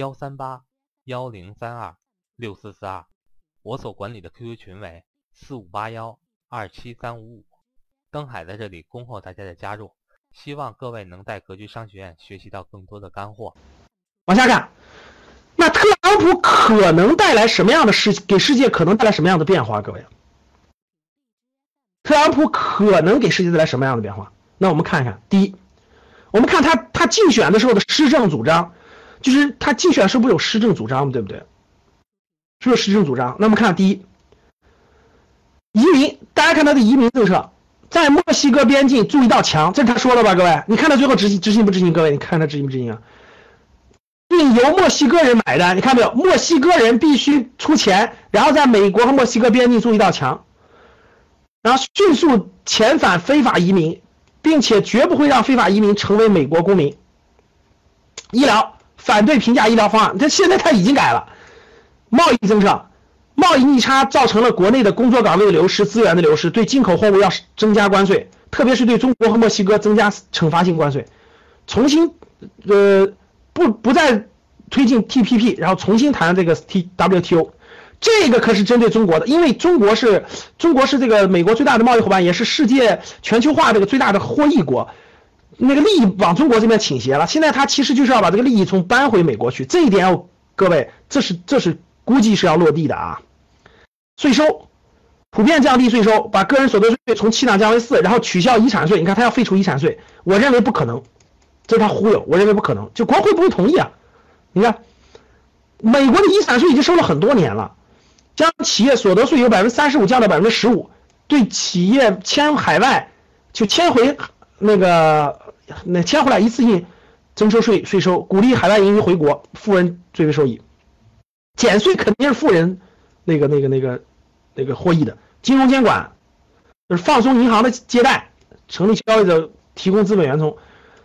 幺三八幺零三二六四四二，我所管理的 QQ 群为四五八幺二七三五五。登海在这里恭候大家的加入，希望各位能在格局商学院学习到更多的干货。往下看，那特朗普可能带来什么样的世给世界可能带来什么样的变化？各位，特朗普可能给世界带来什么样的变化？那我们看一看，第一，我们看他他竞选的时候的施政主张。就是他竞选是不是有施政主张，对不对？是不是施政主张？那么看第一，移民，大家看他的移民政策，在墨西哥边境筑一道墙，这是他说的吧？各位，你看他最后执行执行不执行？各位，你看他执行不执行啊？并由墨西哥人买单，你看没有？墨西哥人必须出钱，然后在美国和墨西哥边境筑一道墙，然后迅速遣返非法移民，并且绝不会让非法移民成为美国公民。医疗。反对平价医疗方案，他现在他已经改了。贸易政策，贸易逆差造成了国内的工作岗位的流失、资源的流失，对进口货物要增加关税，特别是对中国和墨西哥增加惩罚性关税，重新呃不不再推进 TPP，然后重新谈这个 TWTO，这个可是针对中国的，因为中国是中国是这个美国最大的贸易伙伴，也是世界全球化这个最大的获益国。那个利益往中国这边倾斜了，现在他其实就是要把这个利益从搬回美国去，这一点要各位，这是这是估计是要落地的啊。税收普遍降低税收，把个人所得税从七档降为四，然后取消遗产税。你看他要废除遗产税，我认为不可能，这是他忽悠，我认为不可能，就国会不会同意啊。你看，美国的遗产税已经收了很多年了，将企业所得税由百分之三十五降到百分之十五，对企业迁海外就迁回那个。那迁回来一次性征收税税收，鼓励海外盈余回国，富人最为受益。减税肯定是富人那个那个那个那个获益的。金融监管就是放松银行的借贷，成立交易者提供资本源从。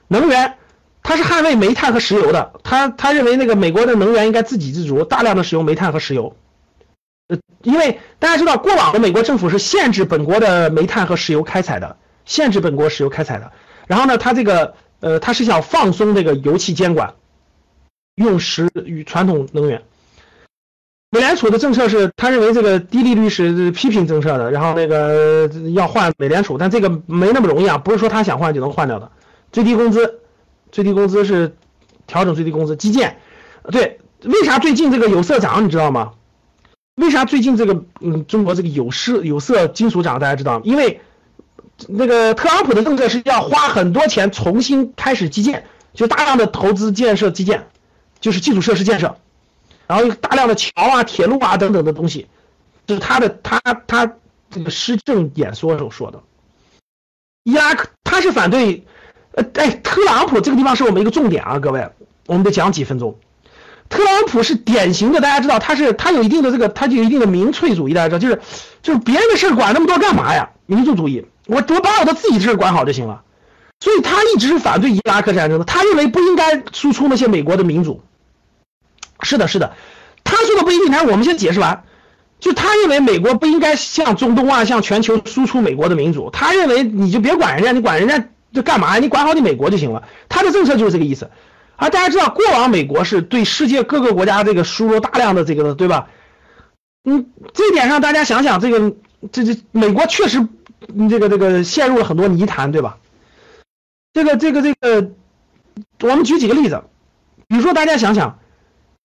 能源，他是捍卫煤炭和石油的，他他认为那个美国的能源应该自给自足，大量的使用煤炭和石油。呃，因为大家知道，过往的美国政府是限制本国的煤炭和石油开采的，限制本国石油开采的。然后呢，他这个呃，他是想放松这个油气监管，用石与传统能源。美联储的政策是他认为这个低利率是批评政策的，然后那个要换美联储，但这个没那么容易啊，不是说他想换就能换掉的。最低工资，最低工资是调整最低工资，基建，对，为啥最近这个有色涨你知道吗？为啥最近这个嗯中国这个有色有色金属涨？大家知道吗，因为。那个特朗普的政策是要花很多钱重新开始基建，就大量的投资建设基建，就是基础设施建设，然后大量的桥啊、铁路啊等等的东西，是他的他他这个施政演说时候说的。伊拉克他是反对，呃，哎，特朗普这个地方是我们一个重点啊，各位，我们得讲几分钟。特朗普是典型的，大家知道他是他有一定的这个，他就有一定的民粹主义，大家知道，就是就是别人的事管那么多干嘛呀？民族主义。我我把我的自己的事管好就行了，所以他一直是反对伊拉克战争的。他认为不应该输出那些美国的民主。是的，是的，他说的不一定。来，我们先解释完，就他认为美国不应该向中东啊，向全球输出美国的民主。他认为你就别管人家，你管人家这干嘛呀？你管好你美国就行了。他的政策就是这个意思。而大家知道，过往美国是对世界各个国家这个输入大量的这个的，对吧？嗯，这点上大家想想，这个这这美国确实。你这个这个陷入了很多泥潭，对吧？这个这个这个，我们举几个例子，比如说大家想想，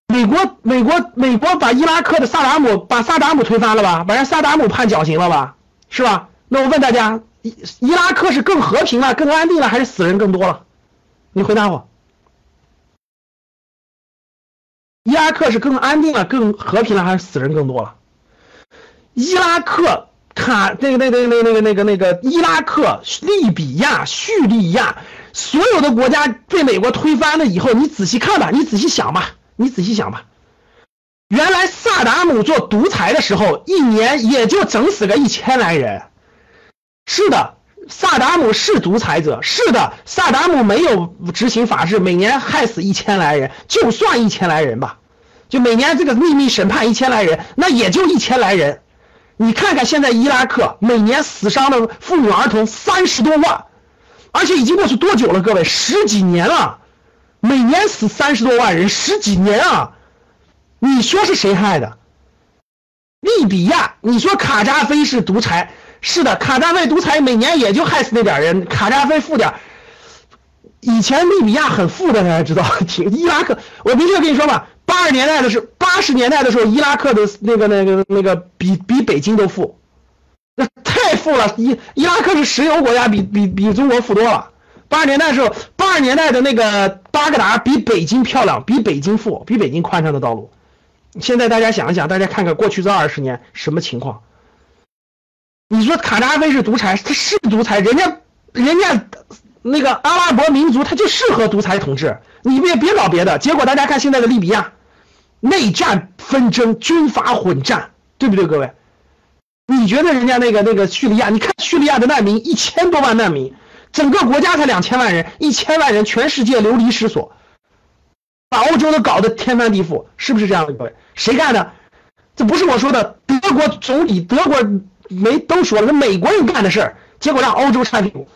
美国美国美国把伊拉克的萨达姆把萨达姆推翻了吧，把人萨达姆判绞刑了吧，是吧？那我问大家，伊伊拉克是更和平了、更安定了，还是死人更多了？你回答我，伊拉克是更安定了、更和平了，还是死人更多了？伊拉克。卡那个那个那个那个那个那个伊拉克、利比亚、叙利亚，所有的国家被美国推翻了以后，你仔细看吧，你仔细想吧，你仔细想吧。原来萨达姆做独裁的时候，一年也就整死个一千来人。是的，萨达姆是独裁者。是的，萨达姆没有执行法治，每年害死一千来人，就算一千来人吧。就每年这个秘密审判一千来人，那也就一千来人。你看看现在伊拉克每年死伤的妇女儿童三十多万，而且已经过去多久了？各位，十几年了，每年死三十多万人，十几年啊！你说是谁害的？利比亚，你说卡扎菲是独裁，是的，卡扎菲独裁，每年也就害死那点人。卡扎菲富点以前利比亚很富的，大家知道，挺伊拉克。我明确跟你说吧，八十年代的时候，八十年代的时候，伊拉克的那个、那个、那个比比北京都富，那太富了。伊伊拉克是石油国家，比比比中国富多了。八十年代的时候，八十年代的那个巴格达比北京漂亮，比北京富，比北京宽敞的道路。现在大家想一想，大家看看过去这二十年什么情况？你说卡扎菲是独裁，他是独裁，人家人家那个阿拉伯民族他就适合独裁统治，你别别搞别的。结果大家看现在的利比亚，内战纷争，军阀混战，对不对，各位？你觉得人家那个那个叙利亚？你看叙利亚的难民一千多万难民，整个国家才两千万人，一千万人全世界流离失所。把欧洲都搞得天翻地覆，是不是这样的？各位，谁干的？这不是我说的，德国总理、德国没都说了，是美国人干的事儿，结果让欧洲擦屁股，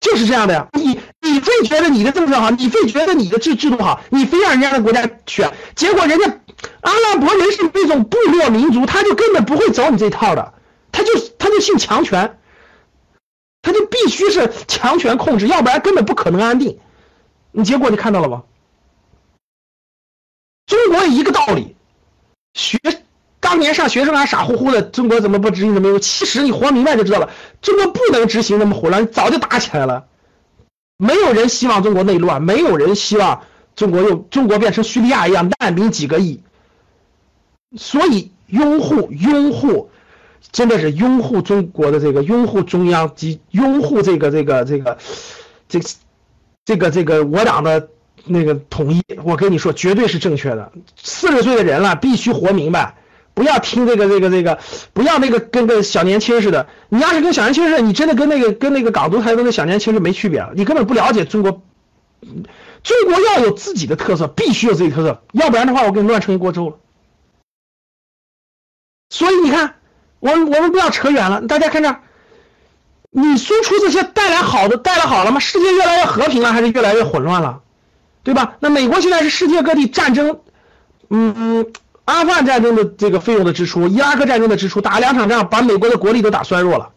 就是这样的呀。你你非觉得你的政策好，你非觉得你的制制度好，你非让人家的国家选，结果人家阿拉伯人是那种部落民族，他就根本不会走你这套的，他就他就信强权，他就必须是强权控制，要不然根本不可能安定。你结果你看到了吗？中国一个道理，学当年上学生还傻乎乎的，中国怎么不执行？怎么用？其实你活明白就知道了，中国不能执行那么混乱，早就打起来了。没有人希望中国内乱，没有人希望中国又中国变成叙利亚一样难民几个亿。所以拥护拥护，真的是拥护中国的这个拥护中央及拥护这个这个这个这这个这个我党的。那个统一，我跟你说，绝对是正确的。四十岁的人了，必须活明白，不要听这个这个这个，不要那个跟个小年轻似的。你要是跟小年轻似的，你真的跟那个跟那个港独台跟那小年轻是没区别了。你根本不了解中国，中国要有自己的特色，必须有自己特色，要不然的话，我给你乱成一锅粥了。所以你看，我我们不要扯远了，大家看这，你输出这些带来好的，带来好了吗？世界越来越和平了，还是越来越混乱了？对吧？那美国现在是世界各地战争，嗯嗯，阿富汗战争的这个费用的支出，伊拉克战争的支出，打两场仗把美国的国力都打衰弱了，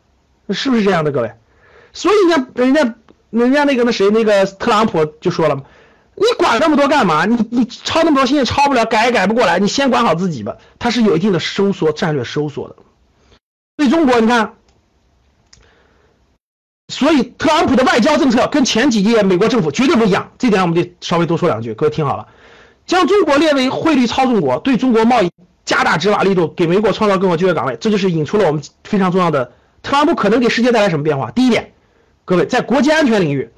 是不是这样的，各位？所以人家人家人家那个那谁那个特朗普就说了，你管那么多干嘛？你你抄那么多心也抄不了，改也改不过来，你先管好自己吧。它是有一定的收缩战略收缩的。对中国，你看。所以，特朗普的外交政策跟前几届美国政府绝对不一样，这点我们得稍微多说两句。各位听好了，将中国列为汇率操纵国，对中国贸易加大执法力度，给美国创造更多就业岗位，这就是引出了我们非常重要的。特朗普可能给世界带来什么变化？第一点，各位在国际安全领域，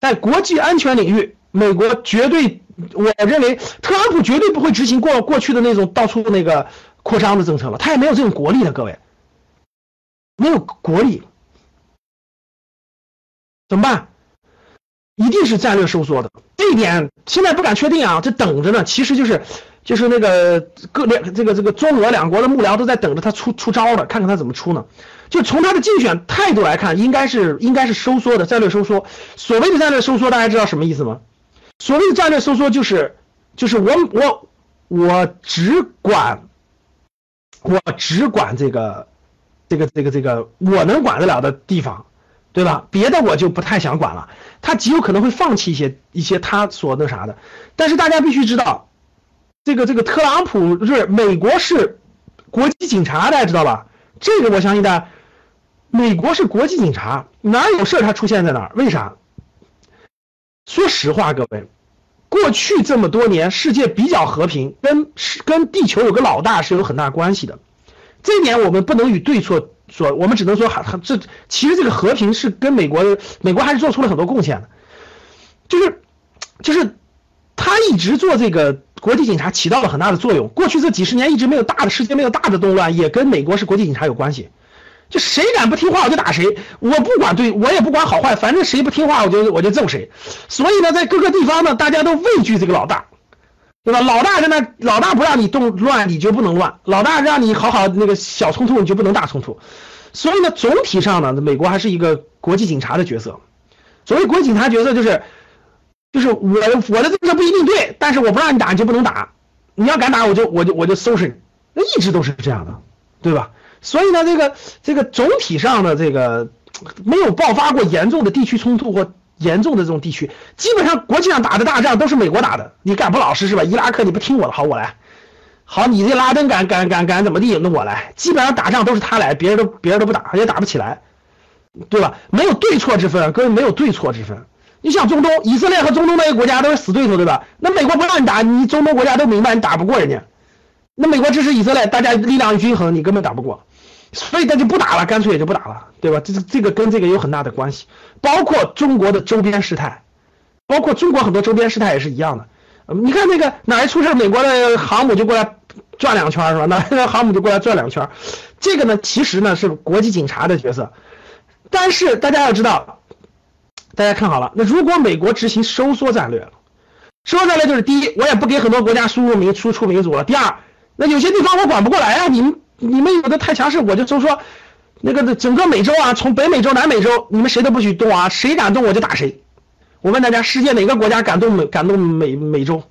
在国际安全领域，美国绝对，我认为特朗普绝对不会执行过过去的那种到处那个扩张的政策了，他也没有这种国力了，各位，没有国力。怎么办？一定是战略收缩的，这一点现在不敢确定啊，这等着呢。其实就是，就是那个各两这个这个中俄两国的幕僚都在等着他出出招呢，看看他怎么出呢。就从他的竞选态度来看，应该是应该是收缩的战略收缩。所谓的战略收缩，大家知道什么意思吗？所谓的战略收缩就是就是我我我只管我只管这个这个这个这个我能管得了的地方。对吧？别的我就不太想管了。他极有可能会放弃一些一些他所那啥的。但是大家必须知道，这个这个特朗普是美国是国际警察，大家知道吧？这个我相信大家，美国是国际警察，哪有事他出现在哪儿？为啥？说实话，各位，过去这么多年世界比较和平，跟是跟地球有个老大是有很大关系的。这点我们不能与对错。说我们只能说，还这其实这个和平是跟美国，美国还是做出了很多贡献的，就是就是他一直做这个国际警察起到了很大的作用。过去这几十年一直没有大的世界没有大的动乱，也跟美国是国际警察有关系。就谁敢不听话我就打谁，我不管对我也不管好坏，反正谁不听话我就我就揍谁。所以呢，在各个地方呢，大家都畏惧这个老大，对吧？老大在那，老大不让你动乱，你就不能乱；老大让你好好那个小冲突，你就不能大冲突。所以呢，总体上呢，美国还是一个国际警察的角色。所谓国际警察角色，就是就是我我的政策不一定对，但是我不让你打，你就不能打。你要敢打，我就我就我就收拾你。那一直都是这样的，对吧？所以呢，这个这个总体上的这个没有爆发过严重的地区冲突或严重的这种地区，基本上国际上打的大仗都是美国打的。你敢不老实是吧？伊拉克你不听我的，好我来。好，你这拉登敢敢敢敢怎么地？那我来。基本上打仗都是他来，别人都别人都不打，也打不起来，对吧？没有对错之分，各位没有对错之分。你像中东，以色列和中东那些国家都是死对头，对吧？那美国不让你打，你中东国家都明白你打不过人家。那美国支持以色列，大家力量均衡，你根本打不过。所以他就不打了，干脆也就不打了，对吧？这是这个跟这个有很大的关系，包括中国的周边事态，包括中国很多周边事态也是一样的。你看那个哪一出事，美国的航母就过来转两圈，是吧？哪个航母就过来转两圈，这个呢，其实呢是国际警察的角色。但是大家要知道，大家看好了，那如果美国执行收缩战略，收缩战略就是第一，我也不给很多国家输入民输出民主了；第二，那有些地方我管不过来啊，你们。你们有的太强势，我就就说，那个整个美洲啊，从北美洲、南美洲，你们谁都不许动啊，谁敢动我就打谁。我问大家，世界哪个国家敢动美敢动美美洲？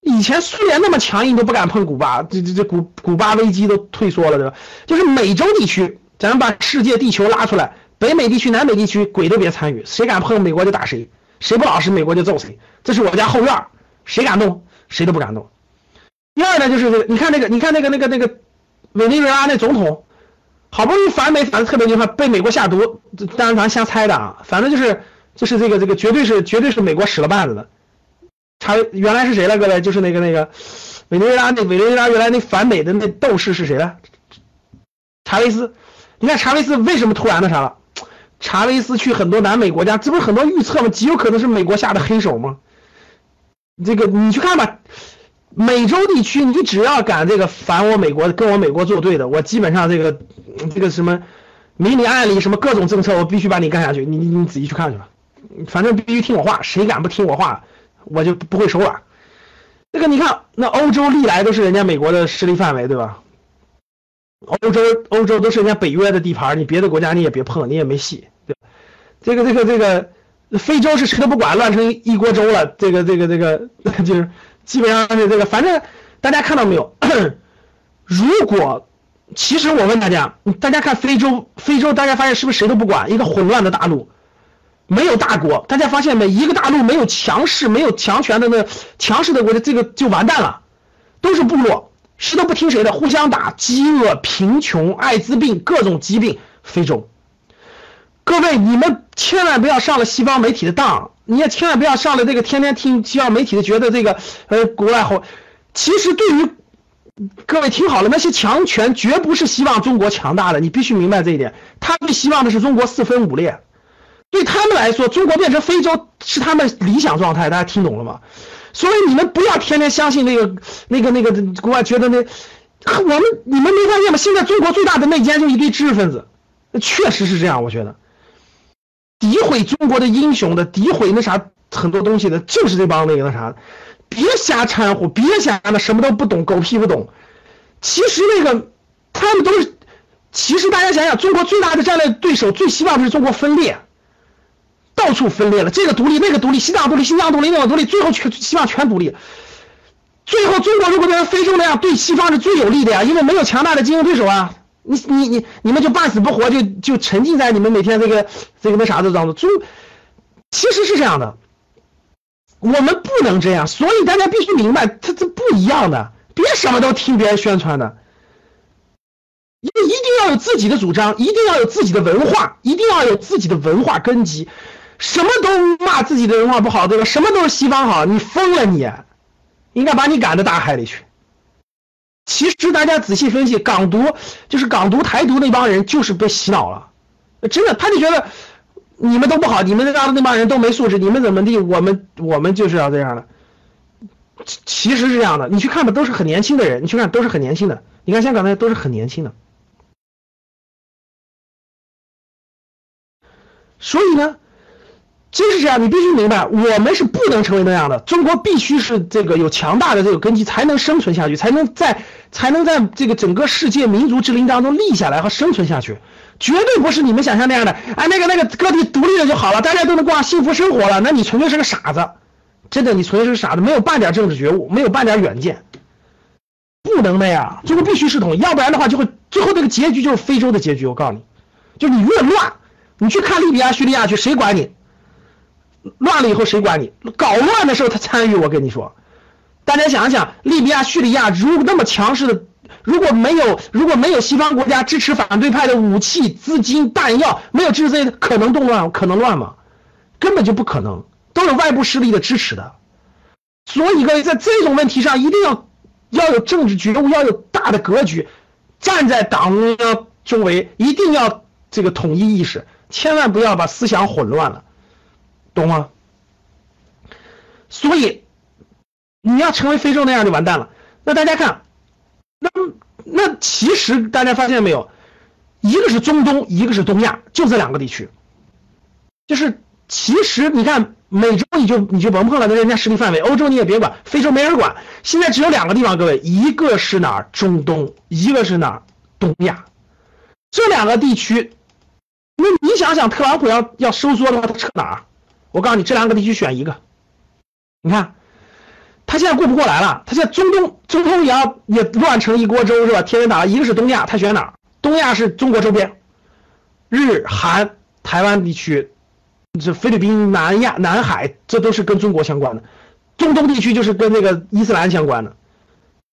以前苏联那么强硬都不敢碰古巴，这这这古古巴危机都退缩了，对吧？就是美洲地区，咱们把世界地球拉出来，北美地区、南美地区鬼都别参与，谁敢碰美国就打谁，谁不老实美国就揍谁。这是我家后院，谁敢动谁都不敢动。第二呢，就是这个，你看那个，你看那个那个那个。委内瑞拉那总统好不容易反美反的特别厉害，被美国下毒，当然咱瞎猜的啊，反正就是就是这个这个绝对是绝对是美国使了绊子的。查原来是谁了，各位？就是那个那个委内瑞拉那委内瑞拉原来那反美的那斗士是谁了？查韦斯。你看查韦斯为什么突然那啥了？查韦斯去很多南美国家，这不是很多预测吗？极有可能是美国下的黑手吗？这个你去看吧。美洲地区，你只要敢这个反我美国，跟我美国作对的，我基本上这个这个什么明里暗里什么各种政策，我必须把你干下去。你你你仔细去看去吧，反正必须听我话，谁敢不听我话，我就不会手软。这个你看，那欧洲历来都是人家美国的势力范围，对吧？欧洲欧洲都是人家北约的地盘，你别的国家你也别碰，你也没戏，对吧？这个这个这个非洲是谁都不管，乱成一锅粥了。这个这个这个 就是。基本上是这个，反正大家看到没有？如果其实我问大家，大家看非洲，非洲大家发现是不是谁都不管？一个混乱的大陆，没有大国。大家发现没？一个大陆没有强势、没有强权的那强势的国家，这个就完蛋了，都是部落，谁都不听谁的，互相打，饥饿、贫穷、艾滋病，各种疾病。非洲，各位你们千万不要上了西方媒体的当。你也千万不要上了这个天天听西方媒体的，觉得这个呃国外好。其实对于各位听好了，那些强权绝不是希望中国强大的，你必须明白这一点。他们希望的是中国四分五裂。对他们来说，中国变成非洲是他们理想状态。大家听懂了吗？所以你们不要天天相信那个那个那个国外觉得那我们你们没发现吗？现在中国最大的内奸就一堆知识分子，确实是这样，我觉得。诋毁中国的英雄的，诋毁那啥很多东西的，就是这帮那个那啥，别瞎掺和，别瞎那什么都不懂，狗屁不懂。其实那个他们都是，其实大家想想，中国最大的战略对手最希望的是中国分裂，到处分裂了，这个独立那个独立，西藏独立，新疆独立，那个独立，最后全希望全独立。最后中国如果变成非洲那样，对西方是最有利的呀，因为没有强大的竞争对手啊。你你你你们就半死不活，就就沉浸在你们每天这个这个那啥的当中。就其实是这样的，我们不能这样，所以大家必须明白，它这不一样的，别什么都听别人宣传的，一一定要有自己的主张，一定要有自己的文化，一定要有自己的文化根基，什么都骂自己的文化不好，对吧？什么都是西方好，你疯了你，应该把你赶到大海里去。其实大家仔细分析，港独就是港独、台独那帮人就是被洗脑了，真的，他就觉得你们都不好，你们那那帮人都没素质，你们怎么地，我们我们就是要这样的。其实是这样的，你去看吧，都是很年轻的人，你去看都是很年轻的。你看香港那些都是很年轻的。所以呢，真是这样，你必须明白，我们是不能成为那样的。中国必须是这个有强大的这个根基，才能生存下去，才能在才能在这个整个世界民族之林当中立下来和生存下去。绝对不是你们想象那样的，哎，那个那个各地独立了就好了，大家都能过上幸福生活了。那你纯粹是个傻子，真的，你纯粹是个傻子，没有半点政治觉悟，没有半点远见，不能那样。中国必须是统一，要不然的话就会最后这个结局就是非洲的结局。我告诉你，就你越乱。你去看利比亚、叙利亚去，谁管你？乱了以后谁管你？搞乱的时候他参与。我跟你说，大家想想，利比亚、叙利亚如果那么强势的，如果没有如果没有西方国家支持反对派的武器、资金、弹药，没有支持这些，可能动乱？可能乱吗？根本就不可能，都有外部势力的支持的。所以各位在这种问题上，一定要要有政治觉悟，要有大的格局，站在党中央周围，一定要这个统一意识。千万不要把思想混乱了，懂吗？所以你要成为非洲那样就完蛋了。那大家看，那那其实大家发现没有，一个是中东，一个是东亚，就这两个地区。就是其实你看，美洲你就你就甭碰了，那人家势力范围；欧洲你也别管，非洲没人管。现在只有两个地方，各位，一个是哪儿？中东，一个是哪儿？东亚。这两个地区。那你想想，特朗普要要收缩的话，他撤哪儿？我告诉你，这两个地区选一个。你看，他现在过不过来了？他现在中东中东也要也乱成一锅粥是吧？天天打，一个是东亚，他选哪？东亚是中国周边，日韩台湾地区，这菲律宾、南亚、南海，这都是跟中国相关的。中东地区就是跟那个伊斯兰相关的，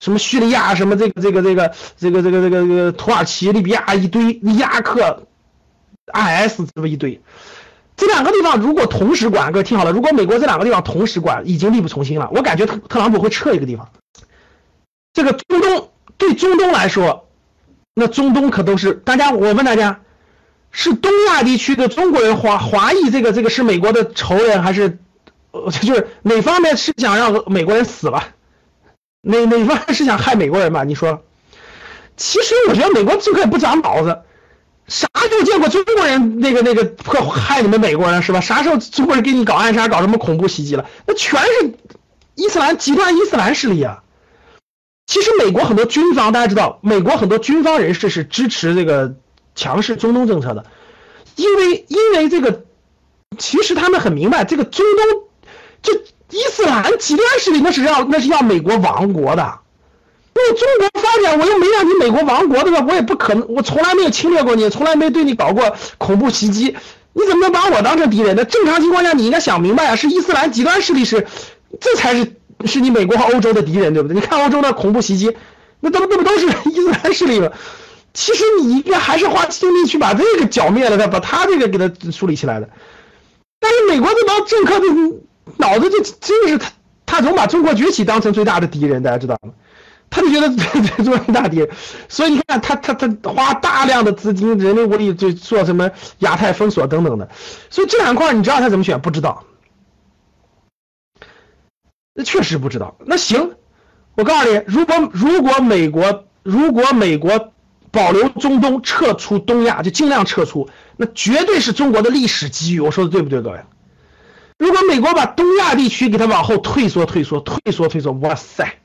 什么叙利亚，什么这个这个这个这个这个这个这个土耳其、利比亚一堆，伊拉克。IS 这么一堆，这两个地方如果同时管，各位听好了，如果美国这两个地方同时管，已经力不从心了。我感觉特特朗普会撤一个地方。这个中东对中东来说，那中东可都是大家，我问大家，是东亚地区的中国人华华裔，这个这个是美国的仇人，还是呃就是哪方面是想让美国人死了？哪哪方面是想害美国人吧？你说，其实我觉得美国政客也不长脑子。啥时候见过中国人那个那个破害你们美国人是吧？啥时候中国人给你搞暗杀、搞什么恐怖袭击了？那全是伊斯兰极端伊斯兰势力啊！其实美国很多军方大家知道，美国很多军方人士是支持这个强势中东政策的，因为因为这个，其实他们很明白，这个中东这伊斯兰极端势力那是要那是要美国亡国的。为中国发展，我又没让你美国亡国，对吧？我也不可能，我从来没有侵略过你，从来没对你搞过恐怖袭击，你怎么能把我当成敌人呢？正常情况下，你应该想明白啊，是伊斯兰极端势力是，这才是是你美国和欧洲的敌人，对不对？你看欧洲的恐怖袭击，那都那不都是 伊斯兰势力吗？其实你应该还是花精力去把这个剿灭了，再把他这个给他梳理起来的。但是美国这帮政客的脑子就真的是他，他总把中国崛起当成最大的敌人，大家知道吗？他就觉得这这大跌，所以你看他他他花大量的资金、人力物力，就做什么亚太封锁等等的，所以这两块你知道他怎么选？不知道，那确实不知道。那行，我告诉你，如果如果美国如果美国保留中东，撤出东亚，就尽量撤出，那绝对是中国的历史机遇。我说的对不对，各位？如果美国把东亚地区给他往后退缩、退缩、退缩、退缩，哇塞！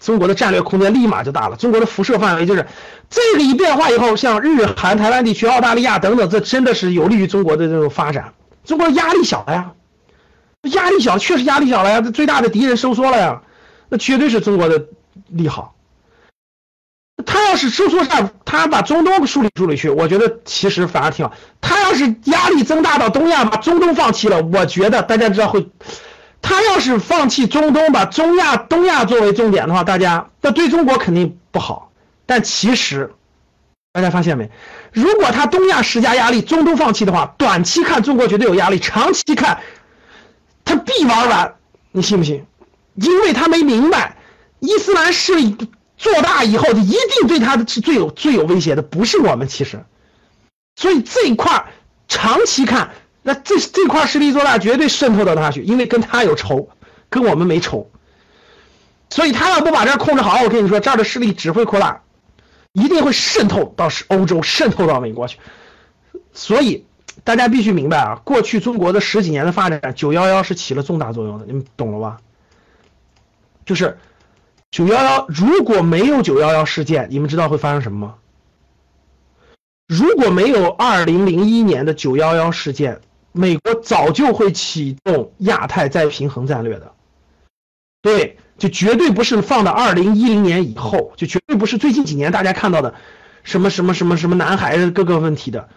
中国的战略空间立马就大了，中国的辐射范围就是这个一变化以后，像日韩台湾地区、澳大利亚等等，这真的是有利于中国的这种发展。中国压力小了呀，压力小，确实压力小了呀。这最大的敌人收缩了呀，那绝对是中国的利好。他要是收缩下，他把中东梳理梳理去，我觉得其实反而挺好。他要是压力增大到东亚，把中东放弃了，我觉得大家知道会。他要是放弃中东，把中亚、东亚作为重点的话，大家那对中国肯定不好。但其实，大家发现没？如果他东亚施加压力，中东放弃的话，短期看中国绝对有压力，长期看他必玩完。你信不信？因为他没明白，伊斯兰势力做大以后，一定对他是最有最有威胁的，不是我们。其实，所以这一块长期看。那这这块势力做大，绝对渗透到他去，因为跟他有仇，跟我们没仇。所以他要不把这控制好，我跟你说，这儿的势力只会扩大，一定会渗透到欧洲，渗透到美国去。所以大家必须明白啊，过去中国的十几年的发展，九幺幺是起了重大作用的，你们懂了吧？就是九幺幺，如果没有九幺幺事件，你们知道会发生什么吗？如果没有二零零一年的九幺幺事件，美国早就会启动亚太再平衡战略的。对，就绝对不是放到二零一零年以后，就绝对不是最近几年大家看到的什么什么什么什么南海各个问题的。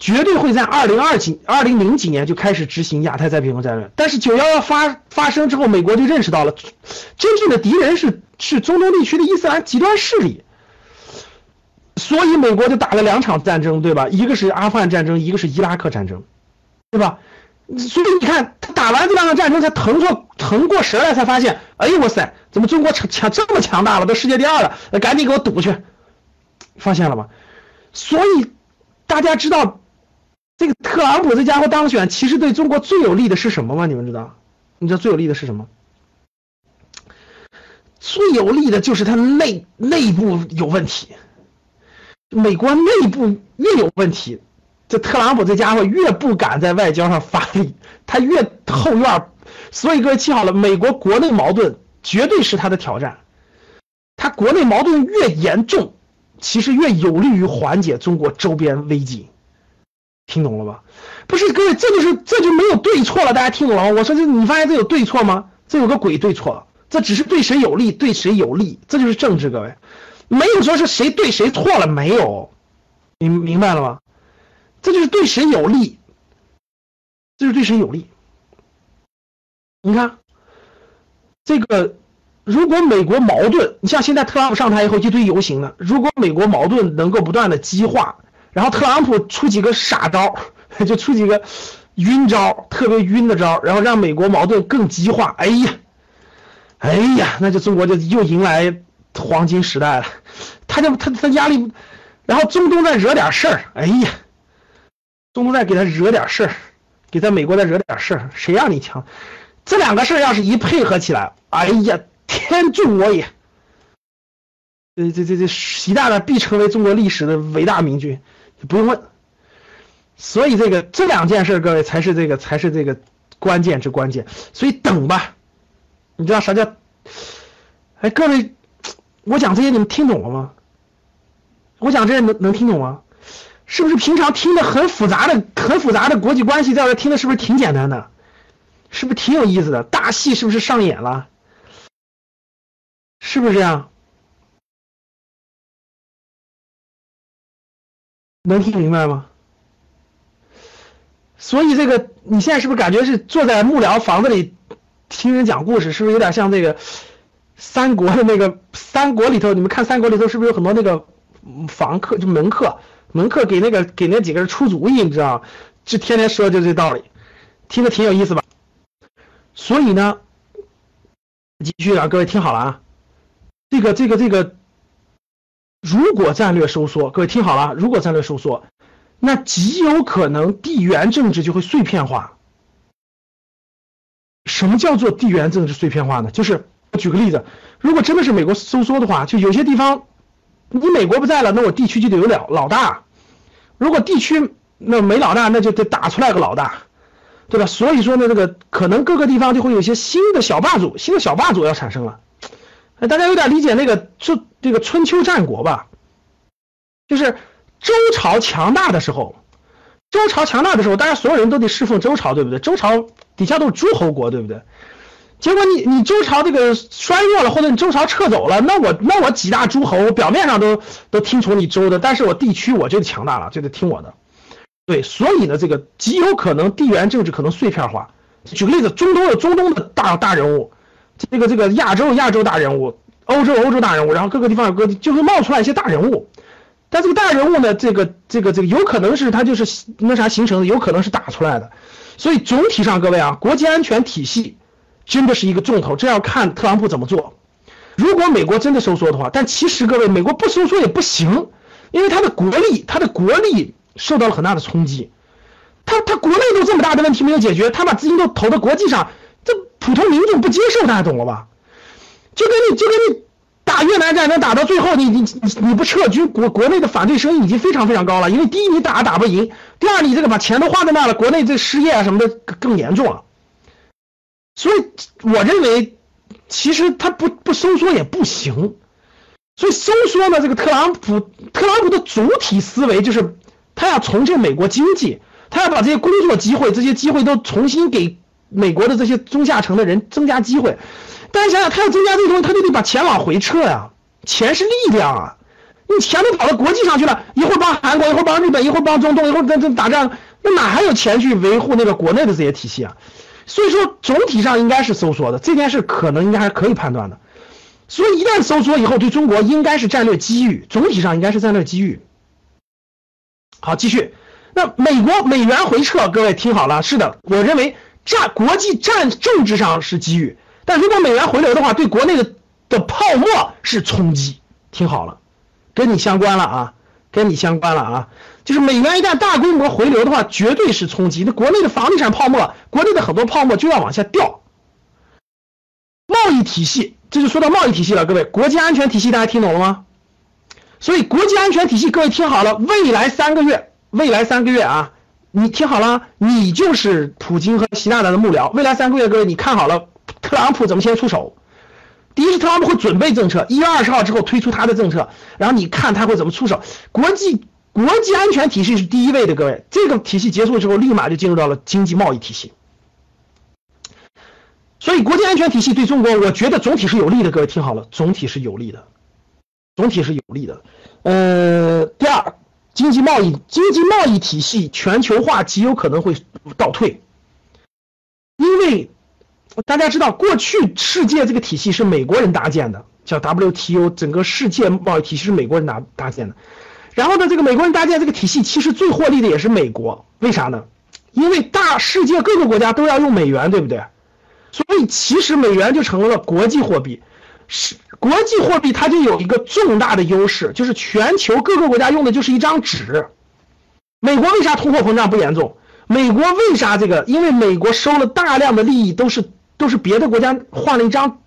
绝对会在二零二几、二零零几年就开始执行亚太再平衡战略。但是九幺幺发发生之后，美国就认识到了，真正的敌人是是中东地区的伊斯兰极端势力。所以美国就打了两场战争，对吧？一个是阿富汗战争，一个是伊拉克战争，对吧？所以你看，他打完这两场战争，才腾出腾过神来，才发现，哎呦哇塞，怎么中国强强这么强大了，都世界第二了？赶紧给我堵去！发现了吗？所以大家知道。这个特朗普这家伙当选，其实对中国最有利的是什么吗？你们知道？你知道最有利的是什么？最有利的就是他内内部有问题。美国内部越有问题，这特朗普这家伙越不敢在外交上发力，他越后院。所以各位记好了，美国国内矛盾绝对是他的挑战。他国内矛盾越严重，其实越有利于缓解中国周边危机。听懂了吧？不是各位，这就是这就没有对错了。大家听懂了吗？我说这你发现这有对错吗？这有个鬼对错，这只是对谁有利，对谁有利，这就是政治。各位，没有说是谁对谁错了，没有，你明白了吗？这就是对谁有利，这是对谁有利。你看，这个如果美国矛盾，你像现在特朗普上台以后一堆游行呢，如果美国矛盾能够不断的激化。然后特朗普出几个傻招，就出几个晕招，特别晕的招，然后让美国矛盾更激化。哎呀，哎呀，那就中国就又迎来黄金时代了。他就他他压力，然后中东再惹点事儿，哎呀，中东再给他惹点事儿，给他美国再惹点事儿，谁让你强？这两个事儿要是一配合起来，哎呀，天助我也！这这这这习大大必成为中国历史的伟大明君。不用问，所以这个这两件事，各位才是这个才是这个关键之关键。所以等吧，你知道啥叫？哎，各位，我讲这些你们听懂了吗？我讲这些能能听懂吗？是不是平常听的很复杂的、很复杂的国际关系，在这听的是不是挺简单的？是不是挺有意思的？大戏是不是上演了？是不是这样？能听明白吗？所以这个你现在是不是感觉是坐在幕僚房子里听人讲故事？是不是有点像这个三国的那个三国里头？你们看三国里头是不是有很多那个房客就门客？门客给那个给那几个人出主意，你知道？就天天说就这道理，听着挺有意思吧？所以呢，继续啊，各位听好了啊，这个这个这个。如果战略收缩，各位听好了，如果战略收缩，那极有可能地缘政治就会碎片化。什么叫做地缘政治碎片化呢？就是举个例子，如果真的是美国收缩的话，就有些地方，你美国不在了，那我地区就得有老老大。如果地区那没老大，那就得打出来个老大，对吧？所以说呢，这个可能各个地方就会有一些新的小霸主，新的小霸主要产生了。大家有点理解那个就这个春秋战国吧？就是周朝强大的时候，周朝强大的时候，大家所有人都得侍奉周朝，对不对？周朝底下都是诸侯国，对不对？结果你你周朝这个衰弱了，或者你周朝撤走了，那我那我几大诸侯表面上都都听从你周的，但是我地区我就强大了，就得听我的。对，所以呢，这个极有可能地缘政治可能碎片化。举个例子，中东有中东的大大人物。这个这个亚洲亚洲大人物，欧洲欧洲大人物，然后各个地方有各地就会冒出来一些大人物，但这个大人物呢，这个这个这个有可能是他就是那啥形成的，有可能是打出来的，所以总体上各位啊，国际安全体系真的是一个重头，这要看特朗普怎么做。如果美国真的收缩的话，但其实各位，美国不收缩也不行，因为他的国力，他的国力受到了很大的冲击，他他国内都这么大的问题没有解决，他把资金都投到国际上。这普通民众不接受，大家懂了吧？就跟你就跟你打越南战争打到最后，你你你你不撤军，国国内的反对声音已经非常非常高了。因为第一你打打不赢，第二你这个把钱都花在那了，国内这失业啊什么的更严重了。所以我认为，其实他不不收缩也不行。所以收缩呢，这个特朗普特朗普的主体思维就是他要重振美国经济，他要把这些工作机会、这些机会都重新给美国的这些中下层的人增加机会。但是想想，他要增加这东西，他就得把钱往回撤呀。钱是力量啊，你钱都跑到国际上去了，一会儿帮韩国，一会儿帮日本，一会儿帮中东，一会儿在这打仗，那哪还有钱去维护那个国内的这些体系啊？所以说，总体上应该是收缩的，这件事可能应该还是可以判断的。所以一旦收缩以后，对中国应该是战略机遇，总体上应该是战略机遇。好，继续。那美国美元回撤，各位听好了，是的，我认为战国际战政治上是机遇，但如果美元回流的话，对国内的的泡沫是冲击。听好了，跟你相关了啊，跟你相关了啊，就是美元一旦大规模回流的话，绝对是冲击。那国内的房地产泡沫，国内的很多泡沫就要往下掉。贸易体系。这就说到贸易体系了，各位，国际安全体系大家听懂了吗？所以国际安全体系，各位听好了，未来三个月，未来三个月啊，你听好了，你就是普京和习大大的幕僚。未来三个月，各位你看好了，特朗普怎么先出手？第一是特朗普会准备政策，一月二十号之后推出他的政策，然后你看他会怎么出手。国际国际安全体系是第一位的，各位，这个体系结束之后，立马就进入到了经济贸易体系。所以，国际安全体系对中国，我觉得总体是有利的。各位听好了，总体是有利的，总体是有利的。呃，第二，经济贸易，经济贸易体系全球化极有可能会倒退，因为大家知道，过去世界这个体系是美国人搭建的，叫 WTO，整个世界贸易体系是美国人搭搭建的。然后呢，这个美国人搭建这个体系，其实最获利的也是美国，为啥呢？因为大世界各个国家都要用美元，对不对？所以，其实美元就成为了国际货币，是国际货币，它就有一个重大的优势，就是全球各个国家用的就是一张纸。美国为啥通货膨胀不严重？美国为啥这个？因为美国收了大量的利益，都是都是别的国家换了一张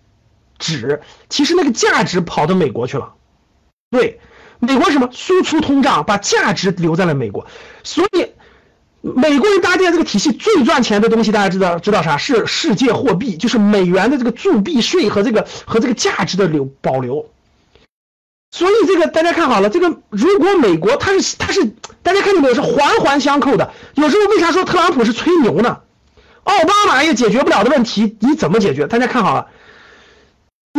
纸，其实那个价值跑到美国去了。对，美国什么输出通胀，把价值留在了美国，所以。美国人搭建这个体系最赚钱的东西，大家知道知道啥？是世界货币，就是美元的这个铸币税和这个和这个价值的留保留。所以这个大家看好了，这个如果美国它是它是大家看见没有？是环环相扣的。有时候为啥说特朗普是吹牛呢？奥巴马也解决不了的问题，你怎么解决？大家看好了，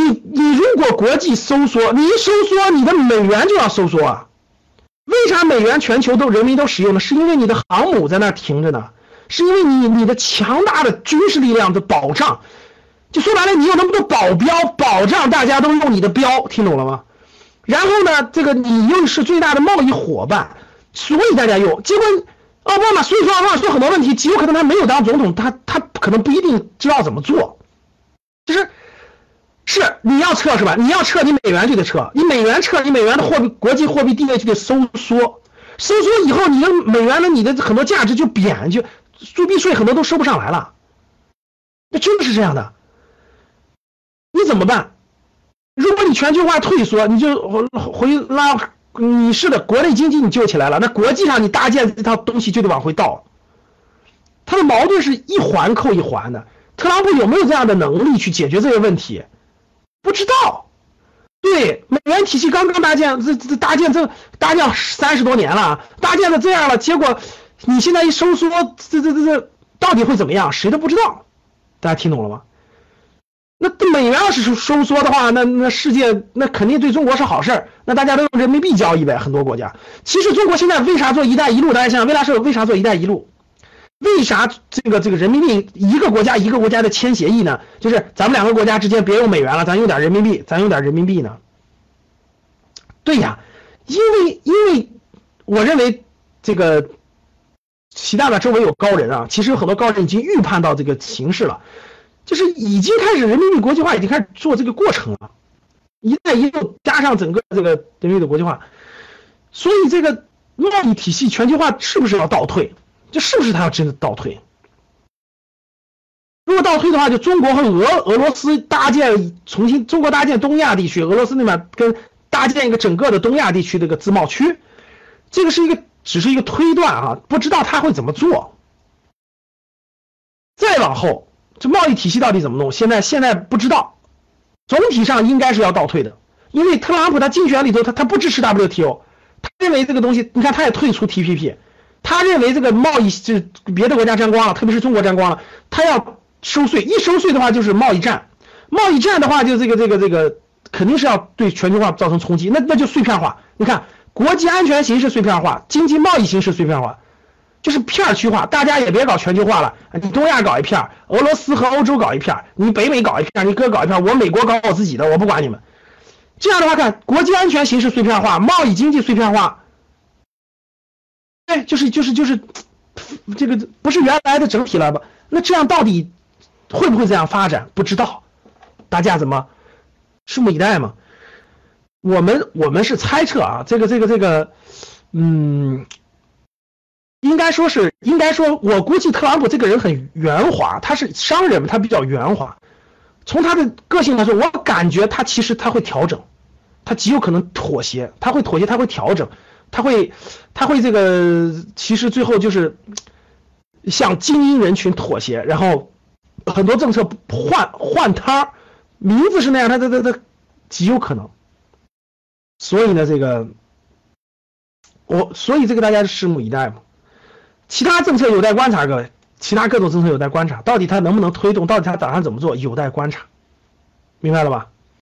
你你如果国际收缩，你一收缩，你的美元就要收缩啊。为啥美元全球都人民都使用呢？是因为你的航母在那停着呢，是因为你你的强大的军事力量的保障，就说白了，你有那么多保镖保障，大家都用你的标，听懂了吗？然后呢，这个你又是最大的贸易伙伴，所以大家用。结果奥巴马，所以说奥巴马说很多问题，极有可能他没有当总统，他他可能不一定知道怎么做，就是。是你要撤是吧？你要撤，你美元就得撤，你美元撤，你美元的货币国际货币地位就得收缩，收缩以后，你的美元的你的很多价值就贬，就铸币税很多都收不上来了，那真的是这样的。你怎么办？如果你全球化退缩，你就回拉，你是的，国内经济你救起来了，那国际上你搭建这套东西就得往回倒。它的矛盾是一环扣一环的。特朗普有没有这样的能力去解决这些问题？不知道，对美元体系刚刚搭建，这这搭建这搭建三十多年了，搭建的这样了，结果你现在一收缩，这这这这到底会怎么样？谁都不知道，大家听懂了吗？那美元要是收收缩的话，那那世界那肯定对中国是好事儿，那大家都用人民币交易呗，很多国家。其实中国现在为啥做“一带一路”？大家想想，为啥是为啥做“一带一路”？为啥这个这个人民币一个国家一个国家的签协议呢？就是咱们两个国家之间别用美元了，咱用点人民币，咱用点人民币呢？对呀，因为因为我认为这个习大大周围有高人啊，其实很多高人已经预判到这个形势了，就是已经开始人民币国际化，已经开始做这个过程了。一带一路加上整个这个人民币的国际化，所以这个贸易体系全球化是不是要倒退？这是不是他要真的倒退？如果倒退的话，就中国和俄俄罗斯搭建重新，中国搭建东亚地区，俄罗斯那边跟搭建一个整个的东亚地区的一个自贸区，这个是一个只是一个推断啊，不知道他会怎么做。再往后，这贸易体系到底怎么弄？现在现在不知道，总体上应该是要倒退的，因为特朗普他竞选里头他他不支持 WTO，他认为这个东西，你看他也退出 TPP，他认为这个贸易就别的国家沾光了，特别是中国沾光了，他要收税，一收税的话就是贸易战，贸易战的话就这个这个这个肯定是要对全球化造成冲击，那那就碎片化，你看国际安全形势碎片化，经济贸易形势碎片化。就是片区化，大家也别搞全球化了。你东亚搞一片，俄罗斯和欧洲搞一片，你北美搞一片，你各搞一片，我美国搞我自己的，我不管你们。这样的话，看国际安全形势碎片化，贸易经济碎片化，哎，就是就是就是，这个不是原来的整体了吧？那这样到底会不会这样发展？不知道，大家怎么拭目以待嘛？我们我们是猜测啊，这个这个这个，嗯。应该说是，应该说，我估计特朗普这个人很圆滑，他是商人，他比较圆滑。从他的个性来说，我感觉他其实他会调整，他极有可能妥协，他会妥协，他会调整，他会，他会这个，其实最后就是向精英人群妥协，然后很多政策换换摊儿，名字是那样，他他他他极有可能。所以呢，这个我，所以这个大家拭目以待嘛。其他政策有待观察，各位，其他各种政策有待观察，到底它能不能推动，到底它打算怎么做，有待观察，明白了吧？